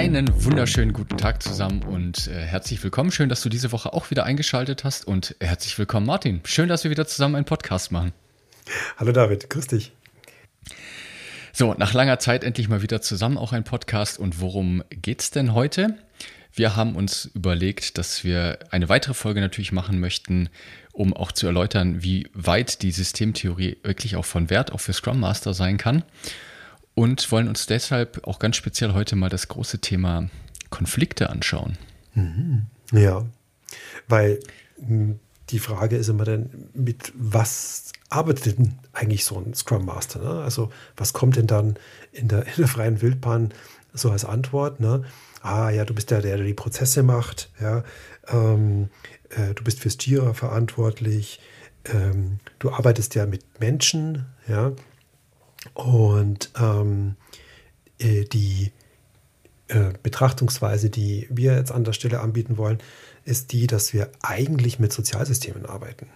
Einen wunderschönen guten Tag zusammen und äh, herzlich willkommen. Schön, dass du diese Woche auch wieder eingeschaltet hast und herzlich willkommen, Martin. Schön, dass wir wieder zusammen einen Podcast machen. Hallo David, grüß dich. So, nach langer Zeit endlich mal wieder zusammen auch ein Podcast. Und worum geht's denn heute? Wir haben uns überlegt, dass wir eine weitere Folge natürlich machen möchten, um auch zu erläutern, wie weit die Systemtheorie wirklich auch von Wert auch für Scrum Master sein kann und wollen uns deshalb auch ganz speziell heute mal das große Thema Konflikte anschauen. Mhm. Ja, weil hm, die Frage ist immer dann, mit was arbeitet denn eigentlich so ein Scrum Master? Ne? Also was kommt denn dann in der, in der freien Wildbahn so als Antwort? Ne? Ah ja, du bist der, der die Prozesse macht, ja, ähm, äh, du bist fürs Jira verantwortlich, ähm, du arbeitest ja mit Menschen, ja, und ähm, äh, die äh, Betrachtungsweise, die wir jetzt an der Stelle anbieten wollen, ist die, dass wir eigentlich mit Sozialsystemen arbeiten.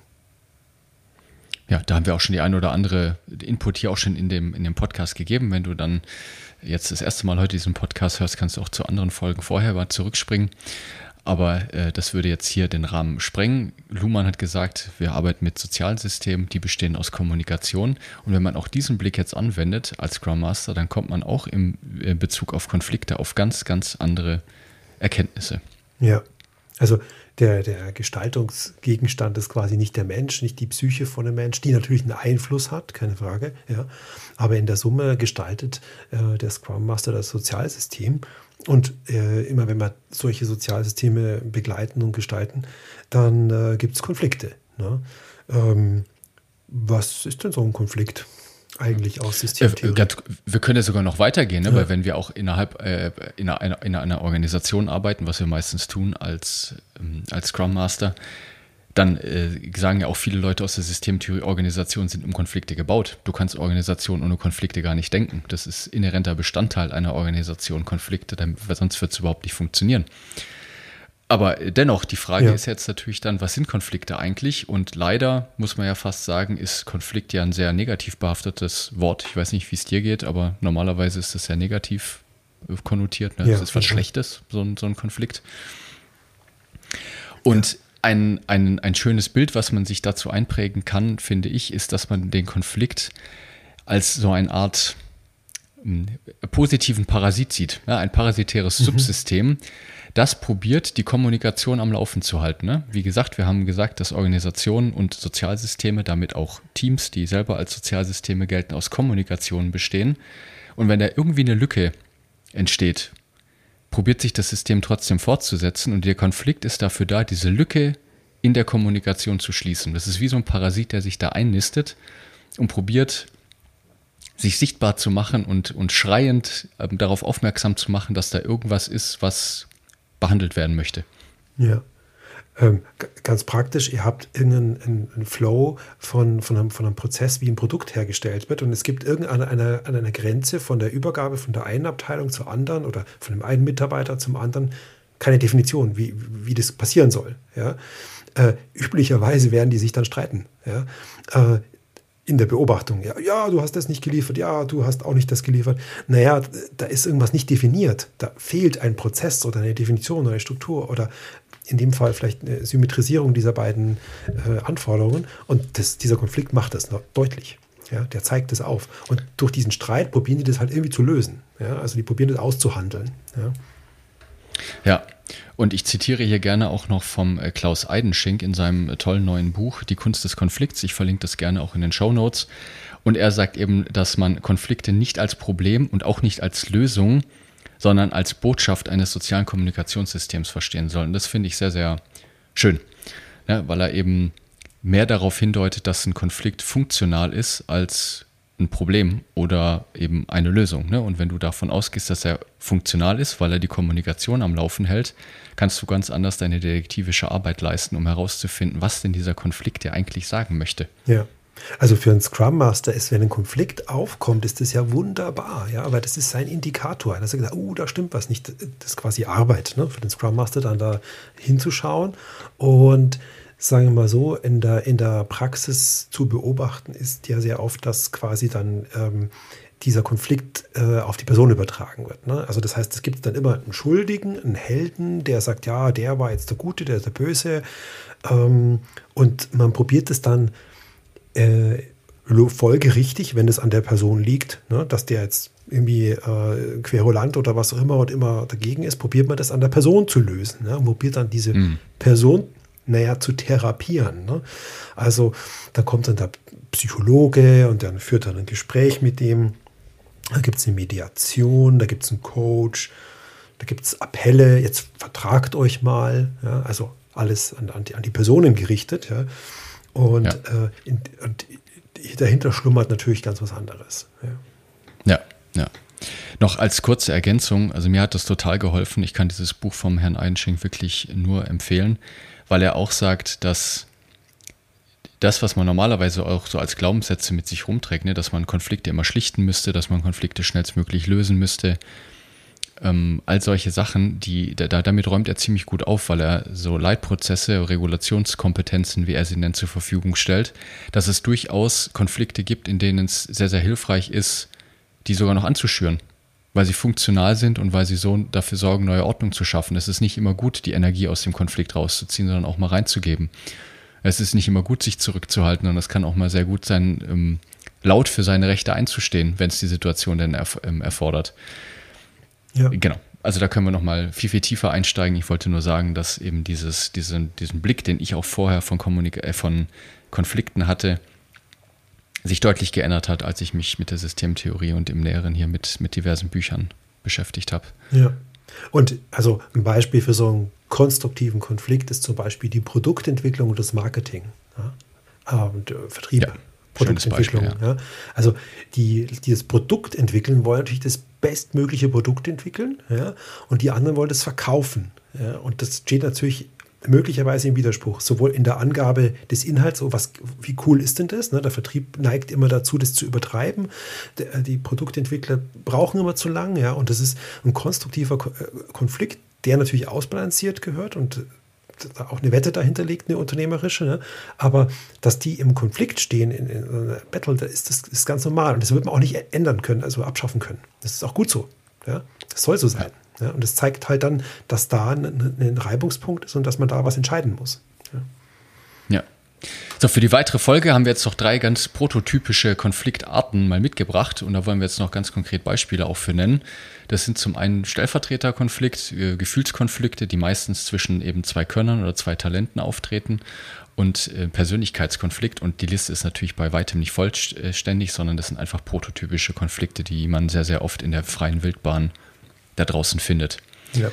Ja, da haben wir auch schon die ein oder andere Input hier auch schon in dem, in dem Podcast gegeben. Wenn du dann jetzt das erste Mal heute diesen Podcast hörst, kannst du auch zu anderen Folgen vorher mal zurückspringen. Aber äh, das würde jetzt hier den Rahmen sprengen. Luhmann hat gesagt, wir arbeiten mit Sozialsystemen, die bestehen aus Kommunikation. Und wenn man auch diesen Blick jetzt anwendet als Scrum Master, dann kommt man auch im äh, Bezug auf Konflikte auf ganz, ganz andere Erkenntnisse. Ja, also der, der Gestaltungsgegenstand ist quasi nicht der Mensch, nicht die Psyche von dem Mensch, die natürlich einen Einfluss hat, keine Frage. Ja. Aber in der Summe gestaltet äh, der Scrum Master das Sozialsystem. Und äh, immer wenn wir solche Sozialsysteme begleiten und gestalten, dann äh, gibt es Konflikte. Ne? Ähm, was ist denn so ein Konflikt? eigentlich aus Systemtheorie. Wir können ja sogar noch weitergehen, ne? ja. weil wenn wir auch innerhalb äh, in, einer, in, einer, Organisation arbeiten, was wir meistens tun als, ähm, als Scrum Master, dann äh, sagen ja auch viele Leute aus der Systemtheorie, Organisationen sind um Konflikte gebaut. Du kannst Organisationen ohne Konflikte gar nicht denken. Das ist inhärenter Bestandteil einer Organisation, Konflikte, denn, sonst wird es überhaupt nicht funktionieren. Aber dennoch, die Frage ja. ist jetzt natürlich dann, was sind Konflikte eigentlich? Und leider muss man ja fast sagen, ist Konflikt ja ein sehr negativ behaftetes Wort. Ich weiß nicht, wie es dir geht, aber normalerweise ist das sehr negativ konnotiert. Ne? Ja, das ist was Schlechtes, so ein, so ein Konflikt. Und ein, ein, ein schönes Bild, was man sich dazu einprägen kann, finde ich, ist, dass man den Konflikt als so eine Art hm, positiven Parasit sieht. Ja, ein parasitäres mhm. Subsystem, das probiert, die Kommunikation am Laufen zu halten. Ne? Wie gesagt, wir haben gesagt, dass Organisationen und Sozialsysteme, damit auch Teams, die selber als Sozialsysteme gelten, aus Kommunikation bestehen. Und wenn da irgendwie eine Lücke entsteht, probiert sich das System trotzdem fortzusetzen und der Konflikt ist dafür da, diese Lücke in der Kommunikation zu schließen. Das ist wie so ein Parasit, der sich da einnistet und probiert, sich sichtbar zu machen und, und schreiend äh, darauf aufmerksam zu machen, dass da irgendwas ist, was behandelt werden möchte. Ja. Ähm, ganz praktisch, ihr habt irgendeinen einen Flow von, von, einem, von einem Prozess, wie ein Produkt hergestellt wird und es gibt irgendeine eine, eine Grenze von der Übergabe von der einen Abteilung zur anderen oder von dem einen Mitarbeiter zum anderen keine Definition, wie, wie das passieren soll. Ja? Äh, üblicherweise werden die sich dann streiten. Ja? Äh, in der Beobachtung. Ja, ja, du hast das nicht geliefert, ja, du hast auch nicht das geliefert. Naja, da ist irgendwas nicht definiert. Da fehlt ein Prozess oder eine Definition oder eine Struktur oder in dem Fall vielleicht eine Symmetrisierung dieser beiden äh, Anforderungen. Und das, dieser Konflikt macht das noch deutlich. Ja, der zeigt das auf. Und durch diesen Streit probieren die das halt irgendwie zu lösen. Ja, also die probieren das auszuhandeln. Ja. Ja, und ich zitiere hier gerne auch noch vom äh, Klaus Eidenschink in seinem äh, tollen neuen Buch Die Kunst des Konflikts. Ich verlinke das gerne auch in den Show Notes. Und er sagt eben, dass man Konflikte nicht als Problem und auch nicht als Lösung sondern als Botschaft eines sozialen Kommunikationssystems verstehen soll. Und das finde ich sehr, sehr schön, ja, weil er eben mehr darauf hindeutet, dass ein Konflikt funktional ist als ein Problem oder eben eine Lösung. Ne? Und wenn du davon ausgehst, dass er funktional ist, weil er die Kommunikation am Laufen hält, kannst du ganz anders deine detektivische Arbeit leisten, um herauszufinden, was denn dieser Konflikt dir eigentlich sagen möchte. Ja. Also für einen Scrum Master ist, wenn ein Konflikt aufkommt, ist das ja wunderbar, ja, aber das ist sein Indikator. Dass er gesagt, oh, da stimmt was nicht. Das ist quasi Arbeit, ne, für den Scrum Master dann da hinzuschauen und sagen wir mal so, in der, in der Praxis zu beobachten, ist ja sehr oft, dass quasi dann ähm, dieser Konflikt äh, auf die Person übertragen wird. Ne? Also das heißt, es gibt dann immer einen Schuldigen, einen Helden, der sagt, ja, der war jetzt der Gute, der ist der Böse. Ähm, und man probiert es dann äh, folgerichtig, wenn es an der Person liegt, ne? dass der jetzt irgendwie äh, querulant oder was auch immer und immer dagegen ist, probiert man das an der Person zu lösen. Ne? Und probiert dann diese mhm. Person naja, zu therapieren. Ne? Also da kommt dann der Psychologe und dann führt dann ein Gespräch mit dem. Da gibt es eine Mediation, da gibt es einen Coach, da gibt es Appelle, jetzt vertragt euch mal. Ja? Also alles an, an, die, an, die, Personen gerichtet. Ja? Und, ja. Äh, in, und dahinter schlummert natürlich ganz was anderes. Ja, ja. ja. Noch als kurze Ergänzung, also mir hat das total geholfen. Ich kann dieses Buch vom Herrn Einsching wirklich nur empfehlen weil er auch sagt, dass das, was man normalerweise auch so als Glaubenssätze mit sich rumträgt, ne, dass man Konflikte immer schlichten müsste, dass man Konflikte schnellstmöglich lösen müsste, ähm, all solche Sachen, die, da, damit räumt er ziemlich gut auf, weil er so Leitprozesse, Regulationskompetenzen, wie er sie nennt, zur Verfügung stellt, dass es durchaus Konflikte gibt, in denen es sehr, sehr hilfreich ist, die sogar noch anzuschüren weil sie funktional sind und weil sie so dafür sorgen, neue Ordnung zu schaffen. Es ist nicht immer gut, die Energie aus dem Konflikt rauszuziehen, sondern auch mal reinzugeben. Es ist nicht immer gut, sich zurückzuhalten und es kann auch mal sehr gut sein, ähm, laut für seine Rechte einzustehen, wenn es die Situation denn erf ähm, erfordert. Ja. Genau. Also da können wir nochmal viel, viel tiefer einsteigen. Ich wollte nur sagen, dass eben dieses, diesen, diesen Blick, den ich auch vorher von, Kommunik äh, von Konflikten hatte, sich deutlich geändert hat, als ich mich mit der Systemtheorie und im Näheren hier mit, mit diversen Büchern beschäftigt habe. Ja. Und also ein Beispiel für so einen konstruktiven Konflikt ist zum Beispiel die Produktentwicklung und das Marketing. Ja? Und äh, Vertrieb. Ja, Produktentwicklung. Beispiel, ja. ja. Also die, die das Produkt entwickeln, wollen natürlich das bestmögliche Produkt entwickeln, ja, und die anderen wollen das verkaufen. Und das steht natürlich möglicherweise im Widerspruch, sowohl in der Angabe des Inhalts, so was, wie cool ist denn das? Ne? Der Vertrieb neigt immer dazu, das zu übertreiben. Der, die Produktentwickler brauchen immer zu lang, ja, und das ist ein konstruktiver äh, Konflikt, der natürlich ausbalanciert gehört und auch eine Wette dahinter liegt, eine unternehmerische, ne? aber dass die im Konflikt stehen in, in einer Battle, da ist das ist ganz normal und das wird man auch nicht ändern können, also abschaffen können. Das ist auch gut so. Ja? Das soll so sein. Ja, und es zeigt halt dann, dass da ein, ein, Reibungspunkt ist und dass man da was entscheiden muss. Ja. ja. So, für die weitere Folge haben wir jetzt noch drei ganz prototypische Konfliktarten mal mitgebracht und da wollen wir jetzt noch ganz konkret Beispiele auch für nennen. Das sind zum einen Stellvertreterkonflikt, äh, Gefühlskonflikte, die meistens zwischen eben zwei Könnern oder zwei Talenten auftreten und äh, Persönlichkeitskonflikt und die Liste ist natürlich bei weitem nicht vollständig, sondern das sind einfach prototypische Konflikte, die man sehr, sehr oft in der freien Wildbahn da draußen findet. Ja.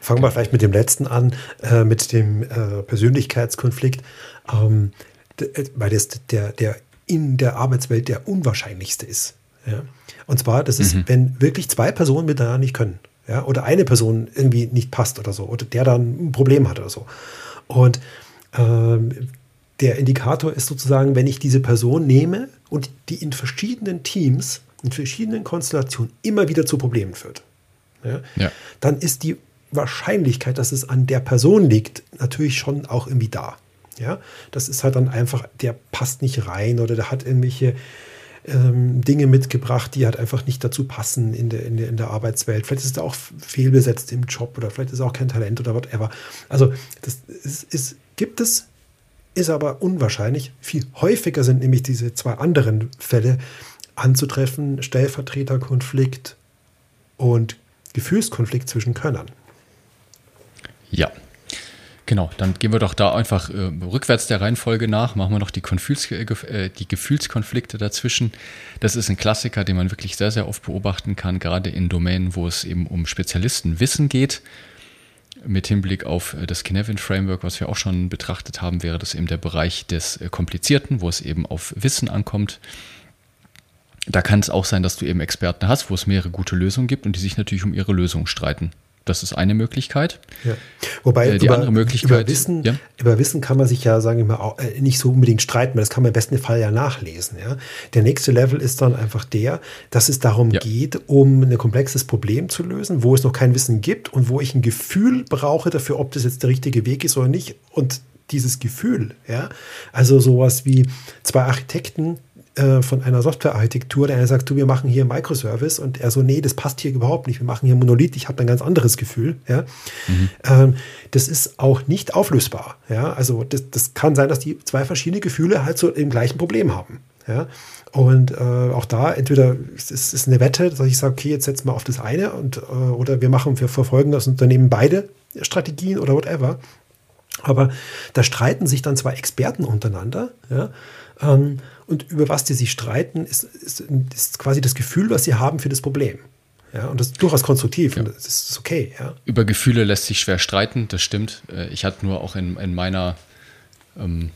Fangen wir vielleicht mit dem letzten an, äh, mit dem äh, Persönlichkeitskonflikt, ähm, äh, weil das der, der in der Arbeitswelt der unwahrscheinlichste ist. Ja? Und zwar, das ist, mhm. wenn wirklich zwei Personen miteinander nicht können. Ja? Oder eine Person irgendwie nicht passt oder so. Oder der dann ein Problem hat oder so. Und ähm, der Indikator ist sozusagen, wenn ich diese Person nehme und die in verschiedenen Teams, in verschiedenen Konstellationen immer wieder zu Problemen führt ja, ja. dann ist die Wahrscheinlichkeit, dass es an der Person liegt, natürlich schon auch irgendwie da. Ja, das ist halt dann einfach, der passt nicht rein oder der hat irgendwelche ähm, Dinge mitgebracht, die halt einfach nicht dazu passen in der, in, der, in der Arbeitswelt. Vielleicht ist er auch fehlbesetzt im Job oder vielleicht ist er auch kein Talent oder whatever. Also, das ist, ist, gibt es, ist aber unwahrscheinlich. Viel häufiger sind nämlich diese zwei anderen Fälle anzutreffen: Stellvertreterkonflikt und Gefühlskonflikt zwischen Könnern. Ja, Genau, dann gehen wir doch da einfach äh, rückwärts der Reihenfolge nach, machen wir noch die, Gefühls äh, die, Gefühlskonflikte dazwischen. Das ist ein Klassiker, den man wirklich sehr, sehr oft beobachten kann, gerade in Domänen, wo es eben um Spezialistenwissen geht. Mit Hinblick auf äh, das Kinevin Framework, was wir auch schon betrachtet haben, wäre das eben der Bereich des äh, Komplizierten, wo es eben auf Wissen ankommt. da kann es auch sein, dass du eben Experten hast, wo es mehrere gute Lösungen gibt und die sich natürlich um ihre Lösung streiten. Das ist eine Möglichkeit. Ja. Wobei äh, die über, andere Möglichkeit, über, Wissen, ja? über Wissen kann man sich ja, sagen wir mal, auch, äh, nicht so unbedingt streiten, weil das kann man im besten Fall ja nachlesen. Ja? Der nächste Level ist dann einfach der, dass es darum Ja. geht, um ein komplexes Problem zu lösen, wo es noch kein Wissen gibt und wo ich ein Gefühl brauche dafür, ob das jetzt der richtige Weg ist oder nicht. Und dieses Gefühl, ja, also sowas wie zwei Architekten äh, von einer Softwarearchitektur, der eine sagt, du, wir machen hier Microservice und er so, nee, das passt hier überhaupt nicht, wir machen hier Monolith, ich habe ein ganz anderes Gefühl, ja. Ähm, das ist auch nicht auflösbar, ja, also das, das kann sein, dass die zwei verschiedene Gefühle halt so im gleichen Problem haben, ja. Und äh, auch da entweder es ist es eine Wette, dass ich sage, okay, jetzt setzen wir auf das eine und äh, oder wir machen, wir verfolgen das Unternehmen beide Strategien oder whatever. Aber da streiten sich dann zwei Experten untereinander. Ja? Ähm, und über was die sich streiten, ist, ist, ist quasi das Gefühl, was sie haben für das Problem. Ja? Und das ist durchaus konstruktiv und das ist okay. Ja? Über Gefühle lässt sich schwer streiten, das stimmt. Äh, Ich hatte nur auch in, in meiner, ähm,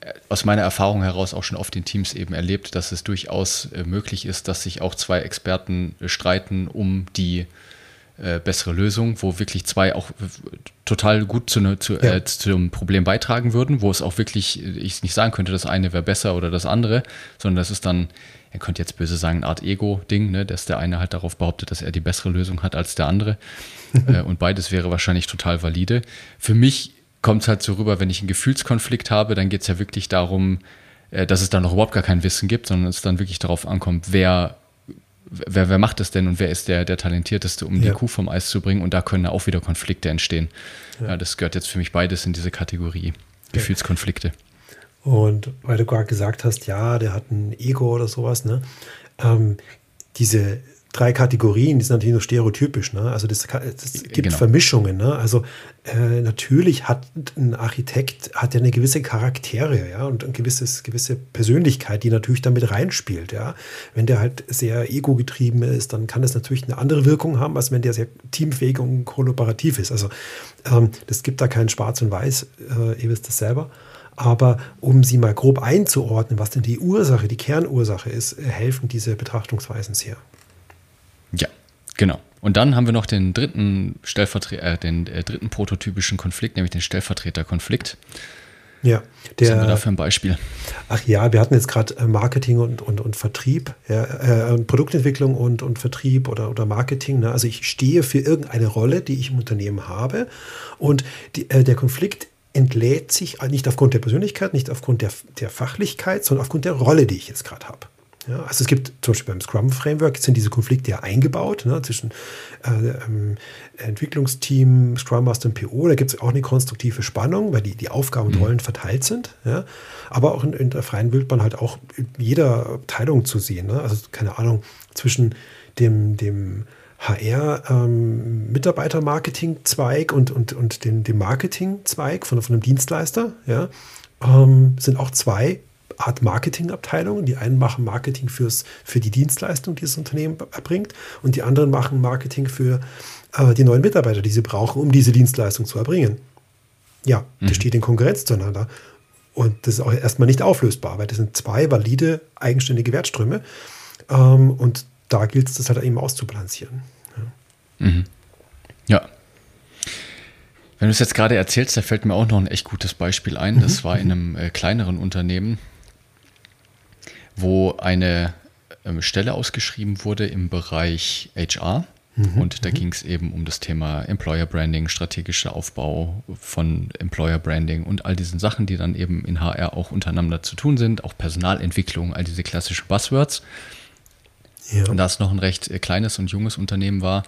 äh, aus meiner Erfahrung heraus auch schon oft in Teams eben erlebt, dass es durchaus äh, möglich ist, dass sich auch zwei Experten streiten um die äh, bessere Lösung, wo wirklich zwei auch äh, total gut zu, ne, zu, Ja. äh, zum Problem beitragen würden, wo es auch wirklich, äh, ich nicht sagen könnte, das eine wäre besser oder das andere, sondern das ist dann, er könnte jetzt böse sagen, eine Art Ego-Ding, ne, dass der eine halt darauf behauptet, dass er die bessere Lösung hat als der andere. äh, und beides wäre wahrscheinlich total valide. Für mich kommt es halt so rüber, wenn ich einen Gefühlskonflikt habe, dann geht es ja wirklich darum, dass es da noch überhaupt gar kein Wissen gibt, sondern es dann wirklich darauf ankommt, wer wer, wer macht das denn und wer ist der, der Talentierteste, um Ja. die Kuh vom Eis zu bringen? Und da können auch wieder Konflikte entstehen. Ja. das gehört jetzt für mich beides in diese Kategorie. Gefühlskonflikte. Und weil du gerade gesagt hast, ja, der hat ein Ego oder sowas, ne? Ähm, diese drei Kategorien, die sind natürlich nur stereotypisch, ne? Also das, kann- es gibt Genau. Vermischungen, ne? Also äh, natürlich hat ein Architekt hat ja eine gewisse Charaktere, ja, und ein gewisses, gewisse Persönlichkeit, die natürlich damit reinspielt, ja. Wenn der halt sehr ego-getrieben ist, dann kann das natürlich eine andere Wirkung haben, als wenn der sehr teamfähig und kollaborativ ist. Also ähm, das gibt da kein Schwarz und Weiß, äh, ihr wisst das selber. Aber um sie mal grob einzuordnen, was denn die Ursache, die Kernursache ist, äh, helfen diese Betrachtungsweisen sehr. Genau. Und dann haben wir noch den dritten Stellvertre äh, den äh, dritten prototypischen Konflikt, nämlich den Stellvertreterkonflikt. Ja, Was haben wir da der, für ein Beispiel? ach ja, wir hatten jetzt gerade äh, Marketing und, und, und Vertrieb, ja, äh, Produktentwicklung und, und Vertrieb oder, oder Marketing. Ne? Also ich stehe für irgendeine Rolle, die ich im Unternehmen habe und die, äh, der Konflikt entlädt sich nicht aufgrund der Persönlichkeit, nicht aufgrund der, der Fachlichkeit, sondern aufgrund der Rolle, die ich jetzt gerade habe. Ja, also es gibt zum Beispiel beim Scrum-Framework sind diese Konflikte ja eingebaut ne, zwischen äh, ähm, Entwicklungsteam, Scrum Master und PO. Da gibt es auch eine konstruktive Spannung, weil die, die Aufgaben und Rollen verteilt sind. Ja. Aber auch in, in der freien Wildbahn halt auch jeder Abteilung zu sehen. Ne? Also keine Ahnung, zwischen dem, dem HR-Mitarbeiter-Marketing-Zweig und, und, und dem, dem Marketing-Zweig von, von einem Dienstleister, ja, ähm, sind auch zwei Art Marketingabteilungen. Die einen machen Marketing fürs, für die Dienstleistung, die das Unternehmen erbringt, und die anderen machen Marketing für äh, die neuen Mitarbeiter, die sie brauchen, um diese Dienstleistung zu erbringen. Ja, das steht in Konkurrenz zueinander. Und das ist auch erstmal nicht auflösbar, weil das sind zwei valide, eigenständige Wertströme. Ähm, und da gilt es, das halt eben auszubalancieren. Ja. Wenn du es jetzt gerade erzählst, da fällt mir auch noch ein echt gutes Beispiel ein. Das war in einem äh, kleineren Unternehmen, wo eine ähm, Stelle ausgeschrieben wurde im Bereich HR. Und da ging es eben um das Thema Employer Branding, strategischer Aufbau von Employer Branding und all diesen Sachen, die dann eben in HR auch untereinander zu tun sind, auch Personalentwicklung, all diese klassischen Buzzwords. Ja. Und da es noch ein recht äh, kleines und junges Unternehmen war,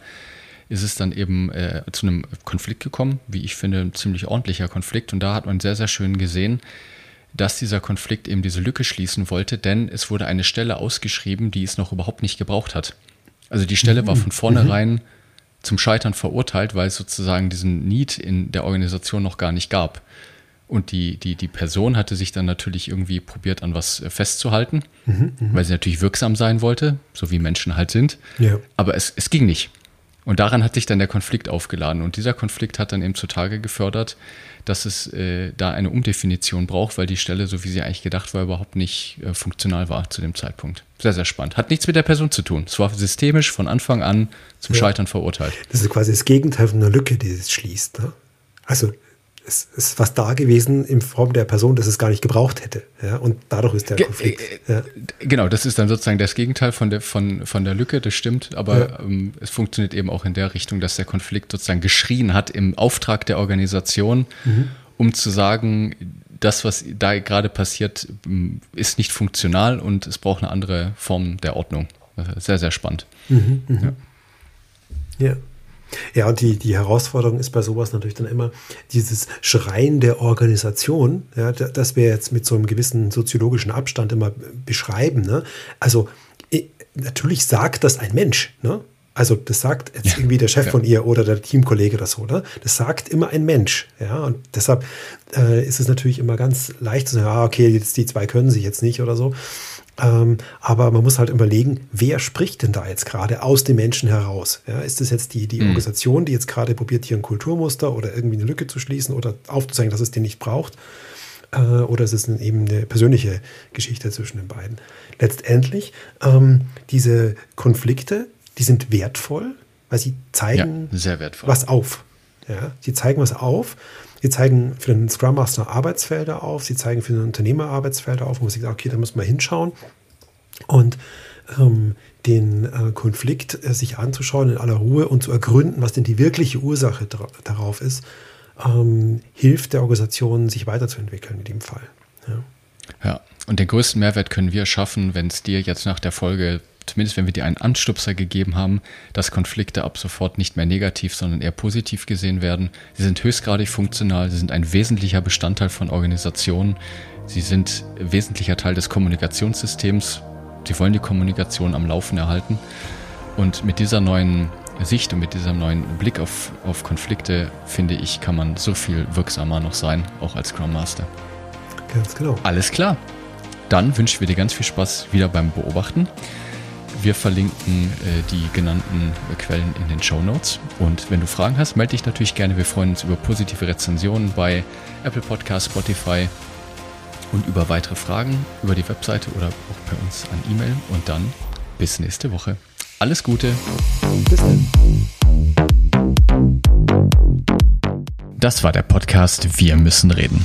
ist es dann eben äh, zu einem Konflikt gekommen, wie ich finde, ein ziemlich ordentlicher Konflikt. Und da hat man sehr, sehr schön gesehen, dass dieser Konflikt eben diese Lücke schließen wollte, denn es wurde eine Stelle ausgeschrieben, die es noch überhaupt nicht gebraucht hat. Also die Stelle war von vornherein zum Scheitern verurteilt, weil es sozusagen diesen Need in der Organisation noch gar nicht gab. Und die, die, die Person hatte sich dann natürlich irgendwie probiert, an was äh, festzuhalten, weil sie natürlich wirksam sein wollte, so wie Menschen halt sind. Ja. Aber es, es ging nicht. Und daran hat sich dann der Konflikt aufgeladen. Und dieser Konflikt hat dann eben zutage gefördert, dass es äh, da eine Umdefinition braucht, weil die Stelle, so wie sie eigentlich gedacht war, überhaupt nicht äh, funktional war zu dem Zeitpunkt. Sehr, sehr spannend. Hat nichts mit der Person zu tun. Es war systemisch von Anfang an zum ja. Scheitern verurteilt. Das ist quasi das Gegenteil von einer Lücke, die es schließt. Ne? Also es ist was da gewesen in Form der Person, dass es gar nicht gebraucht hätte. Ja? Und dadurch ist der Konflikt. Äh, ja. Genau, das ist dann sozusagen das Gegenteil von der, von, von der Lücke, das stimmt. Aber ja. ähm, es funktioniert eben auch in der Richtung, dass der Konflikt sozusagen geschrien hat im Auftrag der Organisation, mhm. um zu sagen, das, was da gerade passiert, ist nicht funktional und es braucht eine andere Form der Ordnung. Sehr, sehr spannend. Mhm, mh. ja. Ja, und die, die Herausforderung ist bei sowas natürlich dann immer dieses Schreien der Organisation, ja, das wir jetzt mit so einem gewissen soziologischen Abstand immer beschreiben. Ne? Also natürlich sagt das ein Mensch. Ne? Also das sagt jetzt ja, irgendwie der Chef ja. von ihr oder der Teamkollege oder so. Ne? Das sagt immer ein Mensch. Ja, und deshalb äh, ist es natürlich immer ganz leicht zu sagen, ah, okay, jetzt die zwei können sich jetzt nicht oder so. Ähm, aber man muss halt überlegen, wer spricht denn da jetzt gerade aus den Menschen heraus? Ja, ist das jetzt die, die mhm. Organisation, die jetzt gerade probiert, hier ein Kulturmuster oder irgendwie eine Lücke zu schließen oder aufzuzeigen, dass es den nicht braucht? Äh, oder ist es eben eine persönliche Geschichte zwischen den beiden? Letztendlich, ähm, diese Konflikte, die sind wertvoll, weil sie zeigen ja, was auf. Ja, sie zeigen was auf. Sie zeigen für den Scrum Master Arbeitsfelder auf, sie zeigen für den Unternehmer Arbeitsfelder auf, wo sich sagt, okay, da muss man hinschauen. Und ähm, den äh, Konflikt äh, sich anzuschauen in aller Ruhe und zu ergründen, was denn die wirkliche Ursache darauf ist, ähm, hilft der Organisation, sich weiterzuentwickeln in dem Fall. Ja. ja, und den größten Mehrwert können wir schaffen, wenn es dir jetzt nach der Folge zumindest wenn wir dir einen Anstupser gegeben haben, dass Konflikte ab sofort nicht mehr negativ, sondern eher positiv gesehen werden. Sie sind höchstgradig funktional, sie sind ein wesentlicher Bestandteil von Organisationen, sie sind wesentlicher Teil des Kommunikationssystems, sie wollen die Kommunikation am Laufen erhalten. Und mit dieser neuen Sicht und mit diesem neuen Blick auf, auf Konflikte, finde ich, kann man so viel wirksamer noch sein, auch als Scrum Master. Ganz genau. Alles klar. Dann wünschen wir dir ganz viel Spaß wieder beim Beobachten. Wir verlinken äh, die genannten äh, Quellen in den Show Notes. Und wenn du Fragen hast, melde dich natürlich gerne. Wir freuen uns über positive Rezensionen bei Apple Podcast, Spotify und über weitere Fragen über die Webseite oder auch bei uns an E-Mail. Und dann bis nächste Woche. Alles Gute. Bis dann. Das war der Podcast Wir müssen reden.